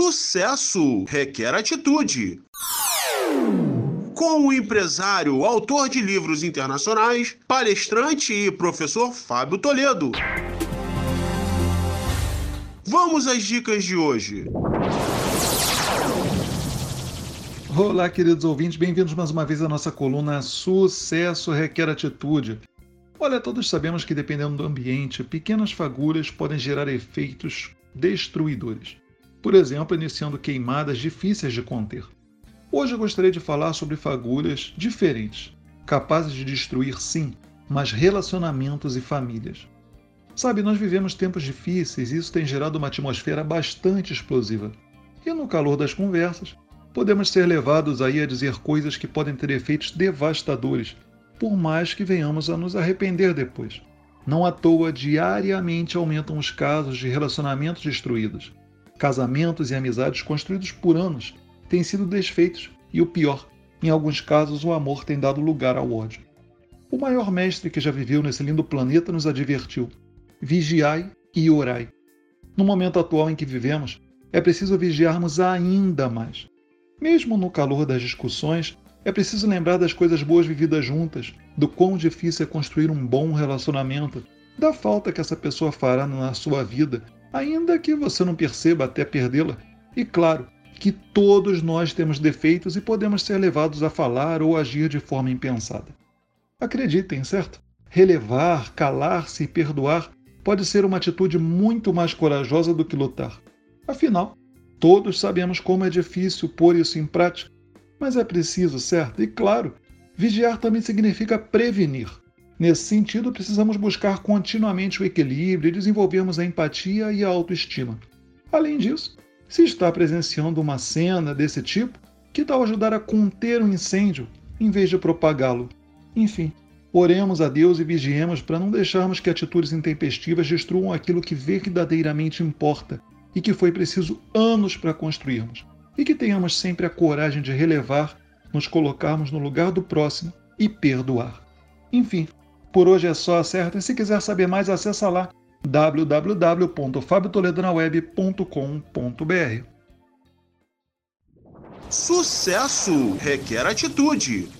Sucesso requer atitude. Com o empresário, autor de livros internacionais, palestrante e professor Fábio Toledo. Vamos às dicas de hoje. Olá, queridos ouvintes, bem-vindos mais uma vez à nossa coluna Sucesso Requer Atitude. Olha, todos sabemos que dependendo do ambiente, pequenas fagulhas podem gerar efeitos destruidores. Por exemplo, iniciando queimadas difíceis de conter. Hoje eu gostaria de falar sobre fagulhas diferentes, capazes de destruir, sim, mas relacionamentos e famílias. Sabe, nós vivemos tempos difíceis e isso tem gerado uma atmosfera bastante explosiva. E no calor das conversas, podemos ser levados aí a dizer coisas que podem ter efeitos devastadores, por mais que venhamos a nos arrepender depois. Não à toa, diariamente aumentam os casos de relacionamentos destruídos. Casamentos e amizades construídos por anos têm sido desfeitos e o pior, em alguns casos o amor tem dado lugar ao ódio. O maior mestre que já viveu nesse lindo planeta nos advertiu: vigiai e orai. No momento atual em que vivemos, é preciso vigiarmos ainda mais. Mesmo no calor das discussões, é preciso lembrar das coisas boas vividas juntas, do quão difícil é construir um bom relacionamento, da falta que essa pessoa fará na sua vida, ainda que você não perceba até perdê-la. E claro, que todos nós temos defeitos e podemos ser levados a falar ou agir de forma impensada. Acreditem, certo? Relevar, calar-se e perdoar pode ser uma atitude muito mais corajosa do que lutar. Afinal, Todos sabemos como é difícil pôr isso em prática, mas é preciso, certo? E claro, vigiar também significa prevenir. Nesse sentido, precisamos buscar continuamente o equilíbrio e desenvolvermos a empatia e a autoestima. Além disso, se está presenciando uma cena desse tipo, que tal ajudar a conter um incêndio em vez de propagá-lo? Enfim, oremos a Deus e vigiemos para não deixarmos que atitudes intempestivas destruam aquilo que verdadeiramente importa e que foi preciso anos para construirmos, e que tenhamos sempre a coragem de relevar, nos colocarmos no lugar do próximo e perdoar. Enfim, por hoje é só, certo? E se quiser saber mais, acessa lá www.fabiotoledonaweb.com.br. Sucesso requer atitude.